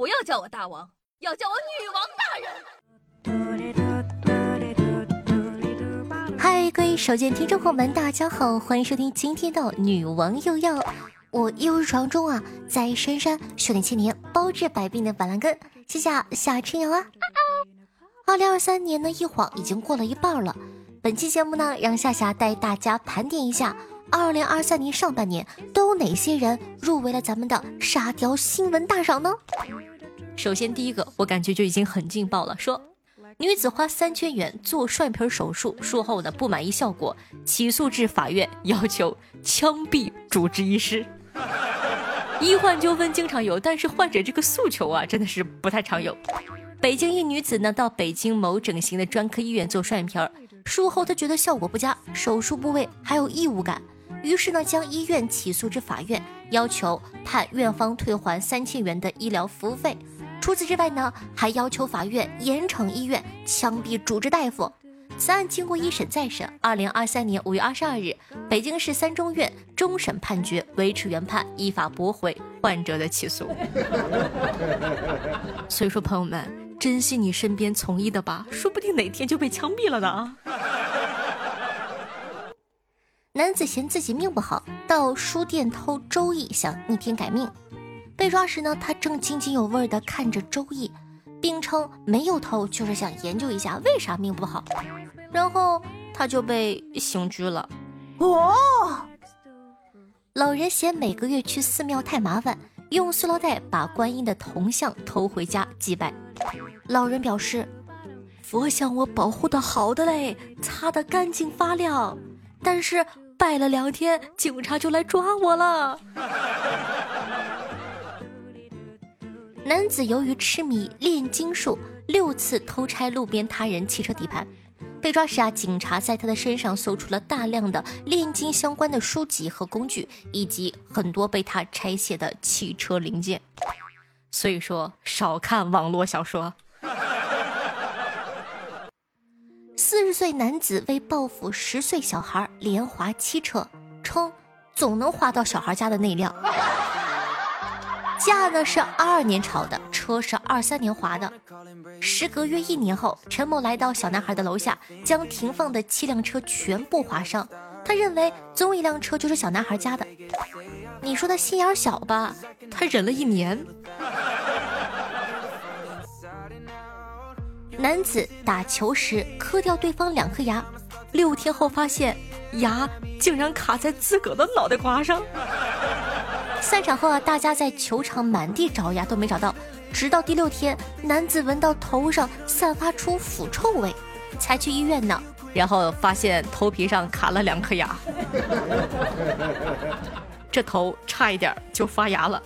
不要叫我大王，要叫我女王大人。嗨，各位手机听众朋友们，大家好，欢迎收听今天的女王又要。我一如传中啊，在深山修炼千年，包治百病的板蓝根，谢谢夏春阳啊。二零二三年呢，一晃已经过了一半了。本期节目呢，让夏夏带大家盘点一下，二零二三年上半年都有哪些人入围了咱们的沙雕新闻大赏呢？首先第一个，我感觉就已经很劲爆了，说女子花三千元做双眼皮手术，术后呢不满意效果，起诉至法院，要求枪毙主治医师。医患纠纷经常有，但是患者这个诉求啊，真的是不太常有。北京一女子呢，到北京某整形的专科医院做双眼皮。术后她觉得效果不佳，手术部位还有异物感，于是呢将医院起诉至法院，要求判院方退还三千元的医疗服务费。除此之外呢，还要求法院严惩医院枪毙主治大夫。此案经过一审再审，二零二三年五月二十二日，北京市三中院终审判决维持原判，依法驳回患者的起诉。所以说，朋友们。珍惜你身边从医的吧，说不定哪天就被枪毙了呢。男子嫌自己命不好，到书店偷《周易》，想逆天改命。被抓时呢，他正津津有味地看着《周易》，并称没有偷，就是想研究一下为啥命不好。然后他就被刑拘了。哦，老人嫌每个月去寺庙太麻烦，用塑料袋把观音的铜像偷回家祭拜。老人表示：“佛像我保护的好的嘞，擦得干净发亮。但是拜了两天，警察就来抓我了。”男子由于痴迷炼金术，六次偷拆路边他人汽车底盘。被抓时啊，警察在他的身上搜出了大量的炼金相关的书籍和工具，以及很多被他拆卸的汽车零件。所以说，少看网络小说。四十岁男子为报复十岁小孩连划七车，称总能划到小孩家的那辆。价呢是二二年炒的，车是二三年划的。时隔约一年后，陈某来到小男孩的楼下，将停放的七辆车全部划伤。他认为总有一辆车就是小男孩家的。你说他心眼小吧？他忍了一年。男子打球时磕掉对方两颗牙，六天后发现牙竟然卡在自个的脑袋瓜上。散场后啊，大家在球场满地找牙都没找到，直到第六天，男子闻到头上散发出腐臭味，才去医院呢。然后发现头皮上卡了两颗牙，这头差一点就发芽了。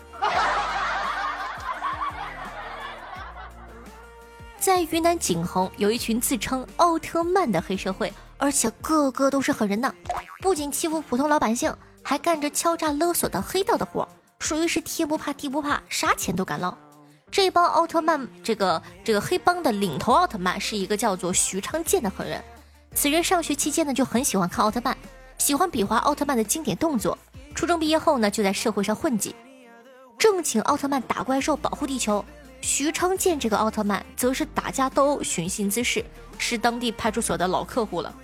在云南景洪，有一群自称奥特曼的黑社会，而且个个都是狠人呢。不仅欺负普通老百姓，还干着敲诈勒索的黑道的活，属于是天不怕地不怕，啥钱都敢捞。这帮奥特曼，这个这个黑帮的领头奥特曼是一个叫做徐昌剑的狠人。此人上学期间呢，就很喜欢看奥特曼，喜欢比划奥特曼的经典动作。初中毕业后呢，就在社会上混迹，正请奥特曼打怪兽，保护地球。徐昌建这个奥特曼则是打架斗殴、寻衅滋事，是当地派出所的老客户了。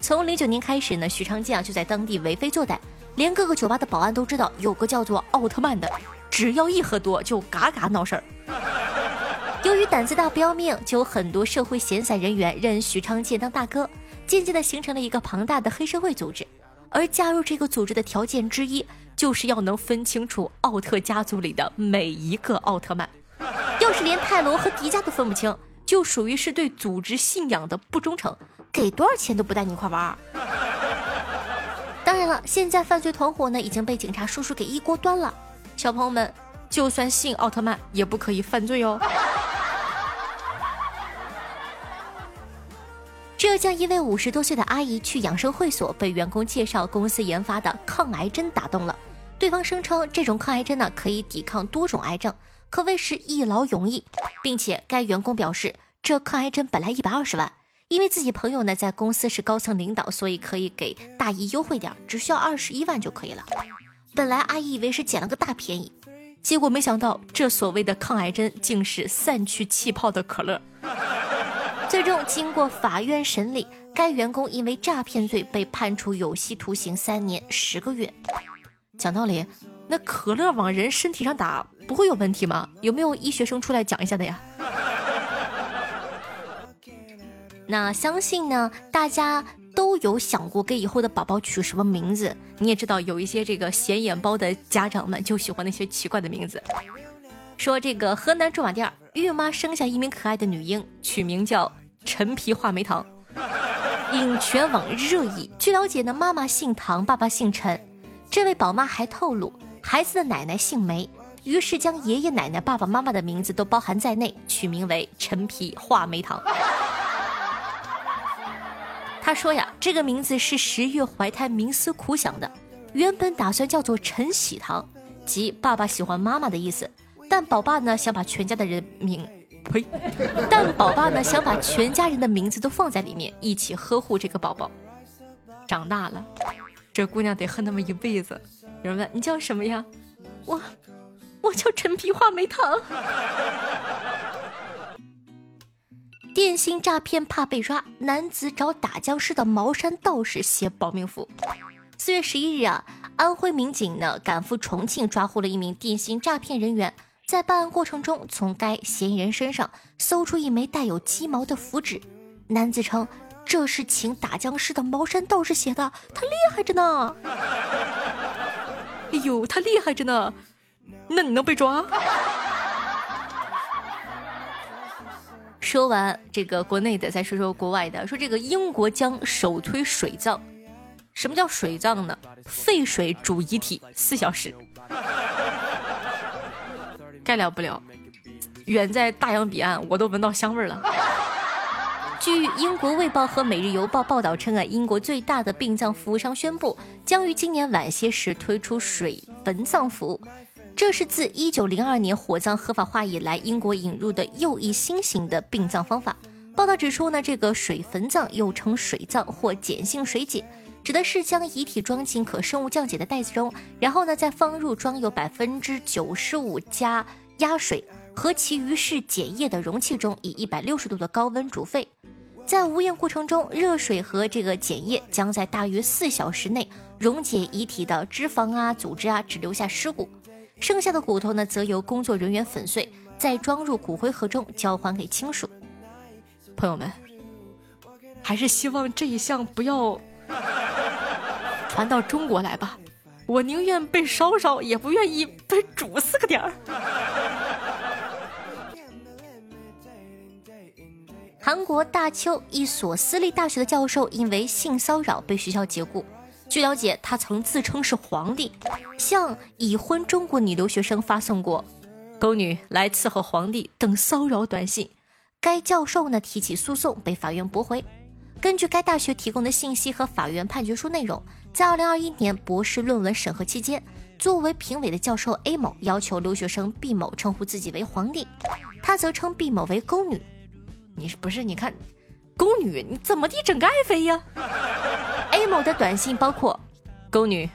从零九年开始呢，徐昌建啊就在当地为非作歹，连各个酒吧的保安都知道有个叫做奥特曼的，只要一喝多就嘎嘎闹事儿。由于胆子大不要命，就有很多社会闲散人员认许昌建当大哥，渐渐的形成了一个庞大的黑社会组织。而加入这个组织的条件之一，就是要能分清楚奥特家族里的每一个奥特曼。要是连泰罗和迪迦都分不清，就属于是对组织信仰的不忠诚，给多少钱都不带你一块玩儿。现在犯罪团伙呢已经被警察叔叔给一锅端了。小朋友们，就算信奥特曼也不可以犯罪哦。浙江一位五十多岁的阿姨去养生会所，被员工介绍公司研发的抗癌针打动了。对方声称这种抗癌针呢可以抵抗多种癌症。可谓是一劳永逸，并且该员工表示，这抗癌针本来一百二十万，因为自己朋友呢在公司是高层领导，所以可以给大姨优惠点，只需要二十一万就可以了。本来阿姨以为是捡了个大便宜，结果没想到，这所谓的抗癌针竟是散去气泡的可乐。最终经过法院审理，该员工因为诈骗罪被判处有期徒刑三年十个月。讲道理，那可乐往人身体上打不会有问题吗？有没有医学生出来讲一下的呀？那相信呢，大家都有想过给以后的宝宝取什么名字。你也知道，有一些这个显眼包的家长们就喜欢那些奇怪的名字。说这个河南驻马店孕妈生下一名可爱的女婴，取名叫陈皮话梅糖，引全网热议。据了解呢，妈妈姓唐，爸爸姓陈。这位宝妈还透露，孩子的奶奶姓梅，于是将爷爷奶奶、爸爸妈妈的名字都包含在内，取名为陈皮话梅糖。说呀，这个名字是十月怀胎冥思苦想的，原本打算叫做陈喜糖，即爸爸喜欢妈妈的意思。但宝爸呢想把全家的人名，呸！但宝爸呢想把全家人的名字都放在里面，一起呵护这个宝宝。长大了，这姑娘得恨他们一辈子。有人问你叫什么呀？我，我叫陈皮话梅糖。电信诈骗怕被抓，男子找打僵尸的茅山道士写保命符。四月十一日啊，安徽民警呢赶赴重庆抓获了一名电信诈骗人员，在办案过程中，从该嫌疑人身上搜出一枚带有鸡毛的符纸。男子称这是请打僵尸的茅山道士写的，他厉害着呢。哎呦，他厉害着呢，那你能被抓？说完这个国内的，再说说国外的。说这个英国将首推水葬，什么叫水葬呢？沸水煮遗体四小时，该了不了。远在大洋彼岸，我都闻到香味了。据英国《卫报》和《每日邮报》报道称啊，英国最大的殡葬服务商宣布，将于今年晚些时推出水坟葬服务。这是自一九零二年火葬合法化以来，英国引入的又一新型的殡葬方法。报道指出呢，这个水坟葬又称水葬或碱性水解，指的是将遗体装进可生物降解的袋子中，然后呢再放入装有百分之九十五加压水和其余是碱液的容器中，以一百六十度的高温煮沸。在无烟过程中，热水和这个碱液将在大约四小时内溶解遗体的脂肪啊、组织啊，只留下尸骨。剩下的骨头呢，则由工作人员粉碎，再装入骨灰盒中交还给亲属。朋友们，还是希望这一项不要传到中国来吧。我宁愿被烧烧，也不愿意被煮死个点儿。韩国大邱一所私立大学的教授因为性骚扰被学校解雇。据了解，他曾自称是皇帝，向已婚中国女留学生发送过“宫女来伺候皇帝”等骚扰短信。该教授呢提起诉讼，被法院驳回。根据该大学提供的信息和法院判决书内容，在2021年博士论文审核期间，作为评委的教授 A 某要求留学生 B 某称呼自己为皇帝，他则称 B 某为宫女。你是不是？你看，宫女你怎么地整个爱妃呀？A 某的短信包括：“宫女，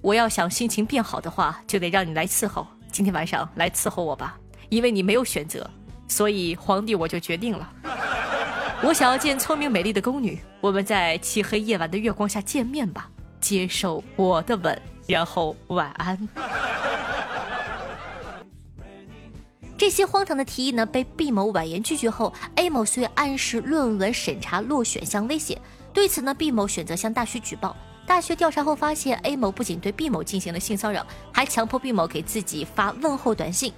我要想心情变好的话，就得让你来伺候。今天晚上来伺候我吧，因为你没有选择，所以皇帝我就决定了。我想要见聪明美丽的宫女，我们在漆黑夜晚的月光下见面吧，接受我的吻，然后晚安。”这些荒唐的提议呢，被毕某婉言拒绝后，A 某遂暗示论文审查落选相威胁。对此呢毕某选择向大学举报。大学调查后发现，A 某不仅对毕某进行了性骚扰，还强迫毕某给自己发问候短信，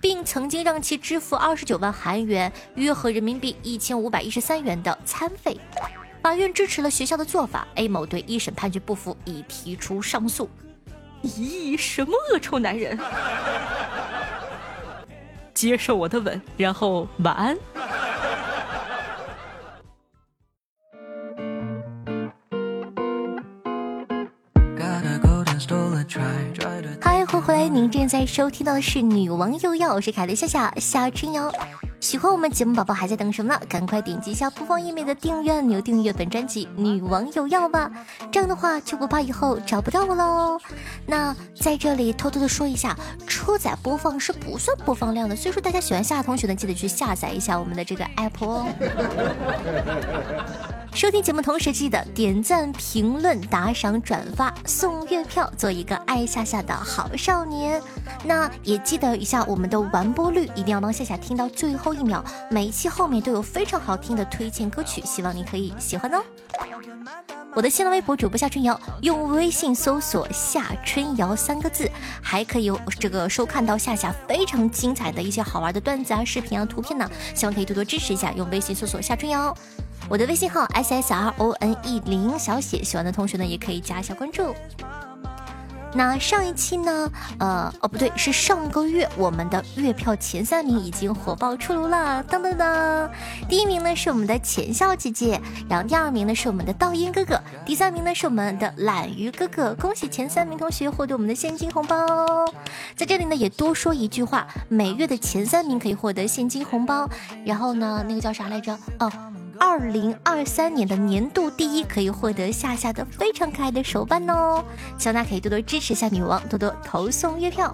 并曾经让其支付二十九万韩元（约合人民币一千五百一十三元）的餐费。法院支持了学校的做法，A 某对一审判决不服，已提出上诉。咦，什么恶臭男人？接受我的吻，然后晚安。嗨，欢迎回来！您正在收听到的是《女王又要》，我是凯丽夏夏夏春瑶。喜欢我们节目宝宝还在等什么呢？赶快点击一下播放页面的订阅按钮，订阅本专辑《女王有药》吧。这样的话就不怕以后找不到我喽。那在这里偷偷的说一下，车载播放是不算播放量的，所以说大家喜欢夏同学呢，记得去下载一下我们的这个 app 哦。收听节目同时记得点赞、评论、打赏、转发、送月票，做一个爱夏夏的好少年。那也记得一下我们的完播率，一定要帮夏夏听到最后一秒。每一期后面都有非常好听的推荐歌曲，希望你可以喜欢哦。我的新浪微博主播夏春瑶，用微信搜索“夏春瑶”三个字，还可以这个收看到夏夏非常精彩的一些好玩的段子啊、视频啊、图片呢，希望可以多多支持一下。用微信搜索“夏春瑶”。我的微信号 s s r o n e 零小写，喜欢的同学呢也可以加一下关注。那上一期呢，呃，哦不对，是上个月我们的月票前三名已经火爆出炉了，噔噔噔！第一名呢是我们的浅笑姐姐，然后第二名呢是我们的倒音哥哥，第三名呢是我们的懒鱼哥哥。恭喜前三名同学获得我们的现金红包！在这里呢也多说一句话，每月的前三名可以获得现金红包，然后呢那个叫啥来着？哦。二零二三年的年度第一可以获得夏夏的非常可爱的手办哦，希望大家可以多多支持一下女王，多多投送月票。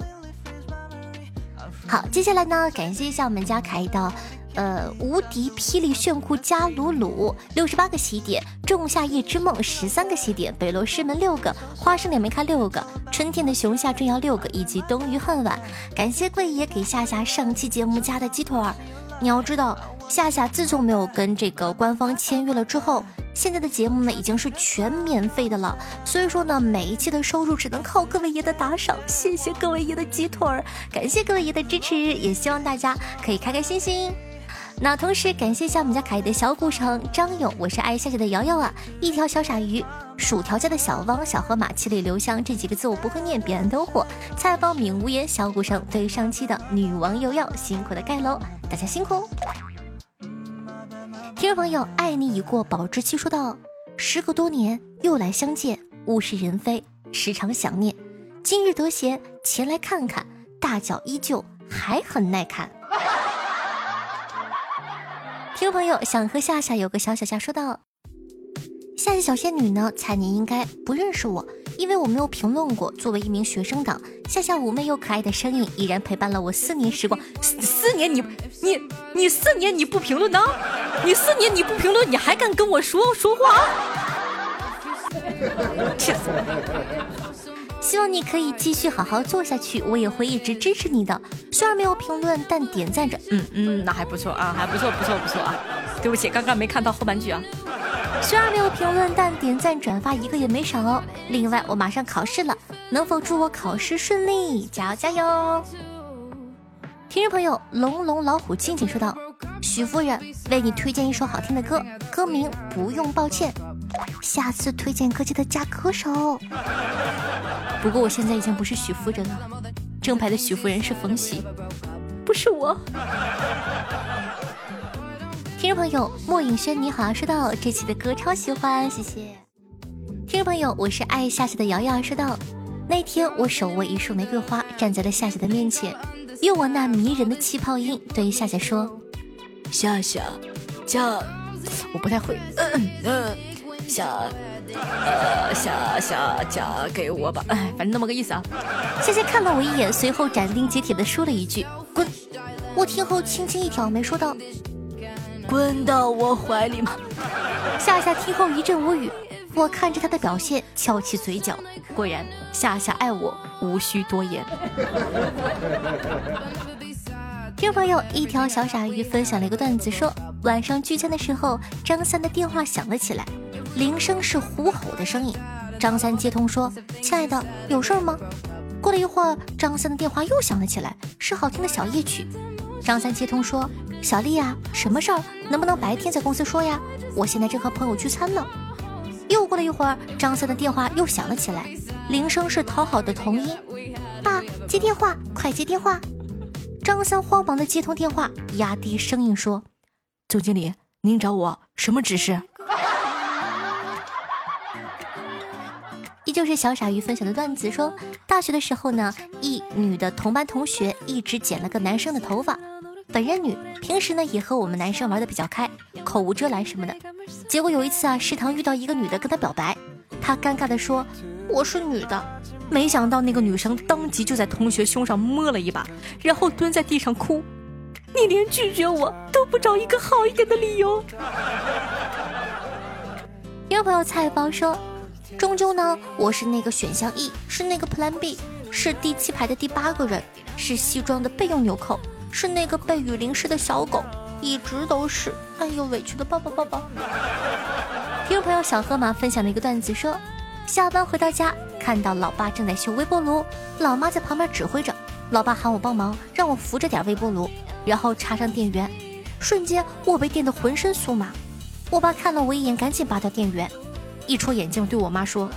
好，接下来呢，感谢一下我们家凯的，呃，无敌霹雳炫酷加鲁鲁六十八个喜点，仲夏夜之梦十三个喜点，北罗师门六个，花生脸没开六个，春天的熊夏春瑶六个，以及冬雨恨晚。感谢贵爷给夏夏上期节目加的鸡腿儿，你要知道。夏夏自从没有跟这个官方签约了之后，现在的节目呢已经是全免费的了。所以说呢，每一期的收入只能靠各位爷的打赏。谢谢各位爷的鸡腿儿，感谢各位爷的支持，也希望大家可以开开心心。那同时感谢一下我们家可爱的小古城张勇，我是爱夏夏的瑶瑶啊，一条小傻鱼，薯条家的小汪，小河马七里留香这几个字我不会念，别人都火。菜包敏无言，小古城对上期的女王瑶瑶，辛苦的盖楼，大家辛苦。听众朋友，爱你已过保质期，说道：“时隔多年又来相见，物是人非，时常想念。今日得闲，前来看看，大脚依旧还很耐看。”听朋友，想和夏夏有个小小夏说道：“夏夏小仙女呢？彩年应该不认识我。”因为我没有评论过，作为一名学生党，夏夏妩媚又可爱的声音依然陪伴了我四年时光。四年你你你四年你不评论呢？你四年你不评论，你还敢跟我说说话？气死我了！希望你可以继续好好做下去，我也会一直支持你的。虽然没有评论，但点赞着，嗯嗯，那还不错啊，还不错不错不错啊。对不起，刚刚没看到后半句啊。虽然没有评论，但点赞转发一个也没少哦。另外，我马上考试了，能否祝我考试顺利？加油加油！听众朋友，龙龙老虎静静说道：“许夫人为你推荐一首好听的歌，歌名不用抱歉，下次推荐歌记得加歌手。不过我现在已经不是许夫人了，正牌的许夫人是冯喜，不是我。”听众朋友莫影轩你好，说到这期的歌超喜欢，谢谢。听众朋友，我是爱夏夏的瑶瑶，说到那天我手握一束玫瑰花，站在了夏夏的面前，用我那迷人的气泡音对夏夏说：“夏夏，嫁，我不太会，嗯嗯，夏，呃夏夏嫁给我吧，哎，反正那么个意思啊。”夏夏看了我一眼，随后斩钉截铁的说了一句：“滚！”我听后轻轻一挑眉，说道。滚到我怀里吗？夏夏听后一阵无语，我看着他的表现，翘起嘴角。果然，夏夏爱我，无需多言。听朋友一条小傻鱼分享了一个段子，说晚上聚餐的时候，张三的电话响了起来，铃声是虎吼的声音。张三接通说：“亲爱的，有事儿吗？”过了一会儿，张三的电话又响了起来，是好听的小夜曲。张三接通说。小丽呀，什么事儿？能不能白天在公司说呀？我现在正和朋友聚餐呢。又过了一会儿，张三的电话又响了起来，铃声是讨好的童音。爸，接电话，快接电话！张三慌忙的接通电话，压低声音说：“总经理，您找我什么指示？”依旧是小傻鱼分享的段子，说大学的时候呢，一女的同班同学一直剪了个男生的头发。本人女，平时呢也和我们男生玩的比较开，口无遮拦什么的。结果有一次啊，食堂遇到一个女的跟他表白，他尴尬的说我是女的，没想到那个女生当即就在同学胸上摸了一把，然后蹲在地上哭。你连拒绝我都不找一个好一点的理由。有朋友菜包说，终究呢，我是那个选项 E，是那个 Plan B，是第七排的第八个人，是西装的备用纽扣。是那个被雨淋湿的小狗，一直都是。哎呦，委屈的抱抱抱抱。听众朋友小河马分享的一个段子说，下班回到家，看到老爸正在修微波炉，老妈在旁边指挥着，老爸喊我帮忙，让我扶着点微波炉，然后插上电源，瞬间我被电得浑身酥麻。我爸看了我一眼，赶紧拔掉电源，一戳眼镜对我妈说：“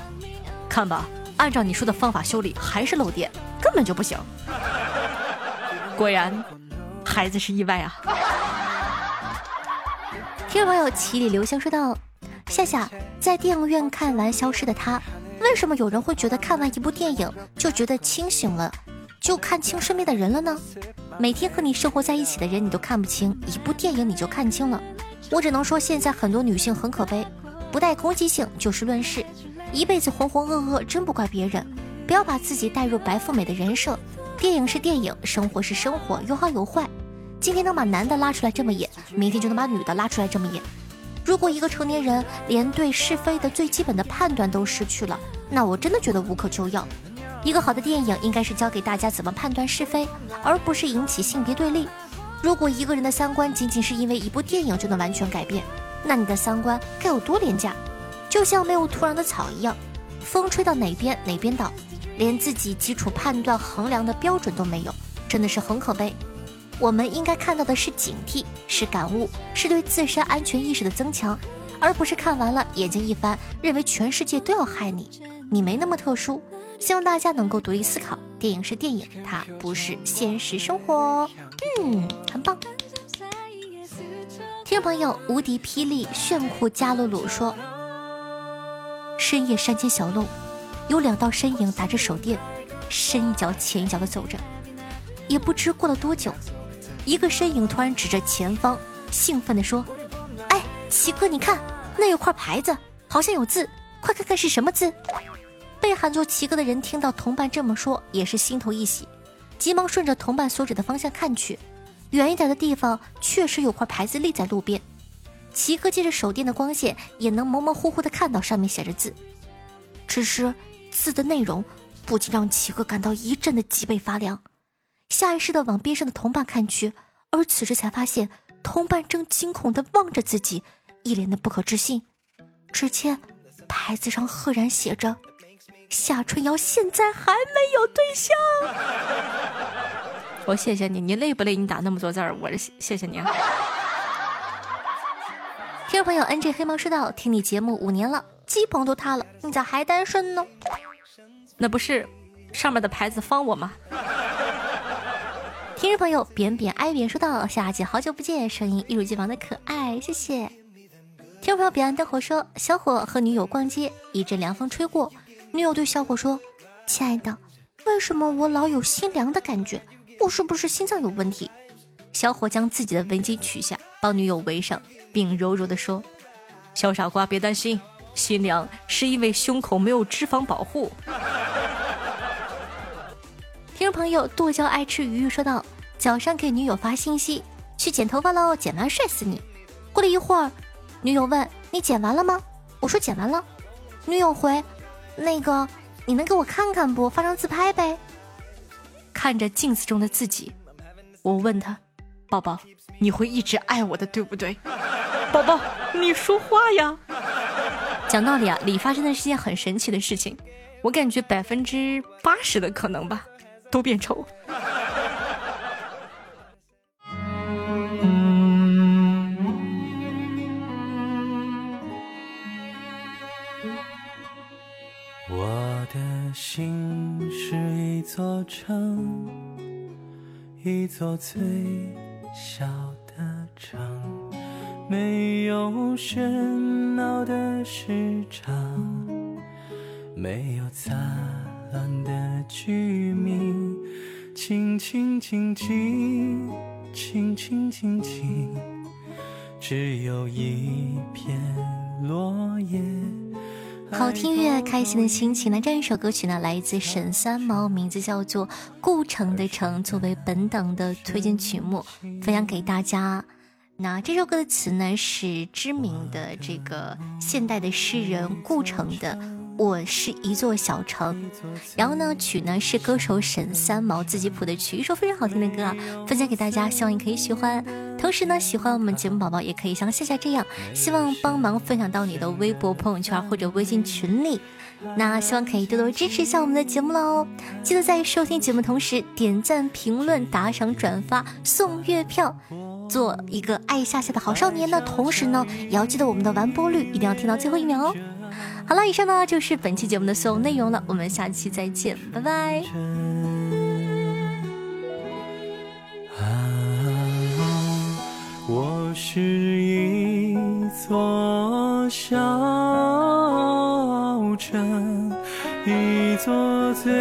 看吧，按照你说的方法修理，还是漏电，根本就不行。”果然。孩子是意外啊！听众朋友奇里留香说道：“夏夏在电影院看完《消失的她》，为什么有人会觉得看完一部电影就觉得清醒了，就看清身边的人了呢？每天和你生活在一起的人你都看不清，一部电影你就看清了。我只能说，现在很多女性很可悲，不带攻击性，就事论事，一辈子浑浑噩噩，真不怪别人。不要把自己带入白富美的人设。电影是电影，生活是生活，有好有坏。”今天能把男的拉出来这么演，明天就能把女的拉出来这么演。如果一个成年人连对是非的最基本的判断都失去了，那我真的觉得无可救药。一个好的电影应该是教给大家怎么判断是非，而不是引起性别对立。如果一个人的三观仅仅是因为一部电影就能完全改变，那你的三观该有多廉价？就像没有土壤的草一样，风吹到哪边哪边倒，连自己基础判断衡量的标准都没有，真的是很可悲。我们应该看到的是警惕，是感悟，是对自身安全意识的增强，而不是看完了眼睛一翻，认为全世界都要害你，你没那么特殊。希望大家能够独立思考，电影是电影，它不是现实生活。嗯，很棒。听朋友，无敌霹雳炫酷加露露说，深夜山间小路，有两道身影打着手电，深一脚浅一脚的走着，也不知过了多久。一个身影突然指着前方，兴奋地说：“哎，奇哥，你看，那有块牌子，好像有字，快看看是什么字。”被喊作奇哥的人听到同伴这么说，也是心头一喜，急忙顺着同伴所指的方向看去，远一点的地方确实有块牌子立在路边。齐哥借着手电的光线，也能模模糊糊地看到上面写着字，只是字的内容不禁让齐哥感到一阵的脊背发凉。下意识的往边上的同伴看去，而此时才发现同伴正惊恐的望着自己，一脸的不可置信。只见牌子上赫然写着：“夏春瑶现在还没有对象。”我谢谢你，你累不累？你打那么多字儿，我谢谢你。听众朋友，NG 黑猫说道：“听你节目五年了，鸡棚都塌了，你咋还单身呢？”那不是上面的牌子方我吗？听众朋友扁扁哀扁说道：“夏姐好久不见，声音一如既往的可爱，谢谢。”听众朋友彼岸灯火说：“小伙和女友逛街，一阵凉风吹过，女友对小伙说：‘亲爱的，为什么我老有心凉的感觉？我是不是心脏有问题？’”小伙将自己的围巾取下，帮女友围上，并柔柔的说：“小傻瓜，别担心，心凉是因为胸口没有脂肪保护。”听众朋友剁椒爱吃鱼鱼说道：“早上给女友发信息，去剪头发喽，剪完帅死你。”过了一会儿，女友问：“你剪完了吗？”我说：“剪完了。”女友回：“那个，你能给我看看不？发张自拍呗。”看着镜子中的自己，我问他：“宝宝，你会一直爱我的，对不对？”宝宝，你说话呀！讲道理啊，理发真的是件很神奇的事情，我感觉百分之八十的可能吧。都变丑。我的心是一座城，一座最小的城，没有喧闹的市场，没有杂乱的居民。清清静静，寂心清静静，只有一片落叶。好听乐，开心的心情。那这样一首歌曲呢，来自沈三毛，名字叫做《故城的城》，作为本档的推荐曲目，分享给大家。那这首歌的词呢，是知名的这个现代的诗人顾城的。我是一座小城，然后呢，曲呢是歌手沈三毛自己谱的曲，一首非常好听的歌啊，分享给大家，希望你可以喜欢。同时呢，喜欢我们节目宝宝也可以像夏夏这样，希望帮忙分享到你的微博朋友圈或者微信群里。那希望可以多多支持一下我们的节目喽！记得在收听节目同时点赞、评论、打赏、转发、送月票，做一个爱夏夏的好少年呢。同时呢，也要记得我们的完播率一定要听到最后一秒哦。好了，以上呢就是本期节目的所有内容了，我们下期再见，拜拜。啊，我是一座小城，一座最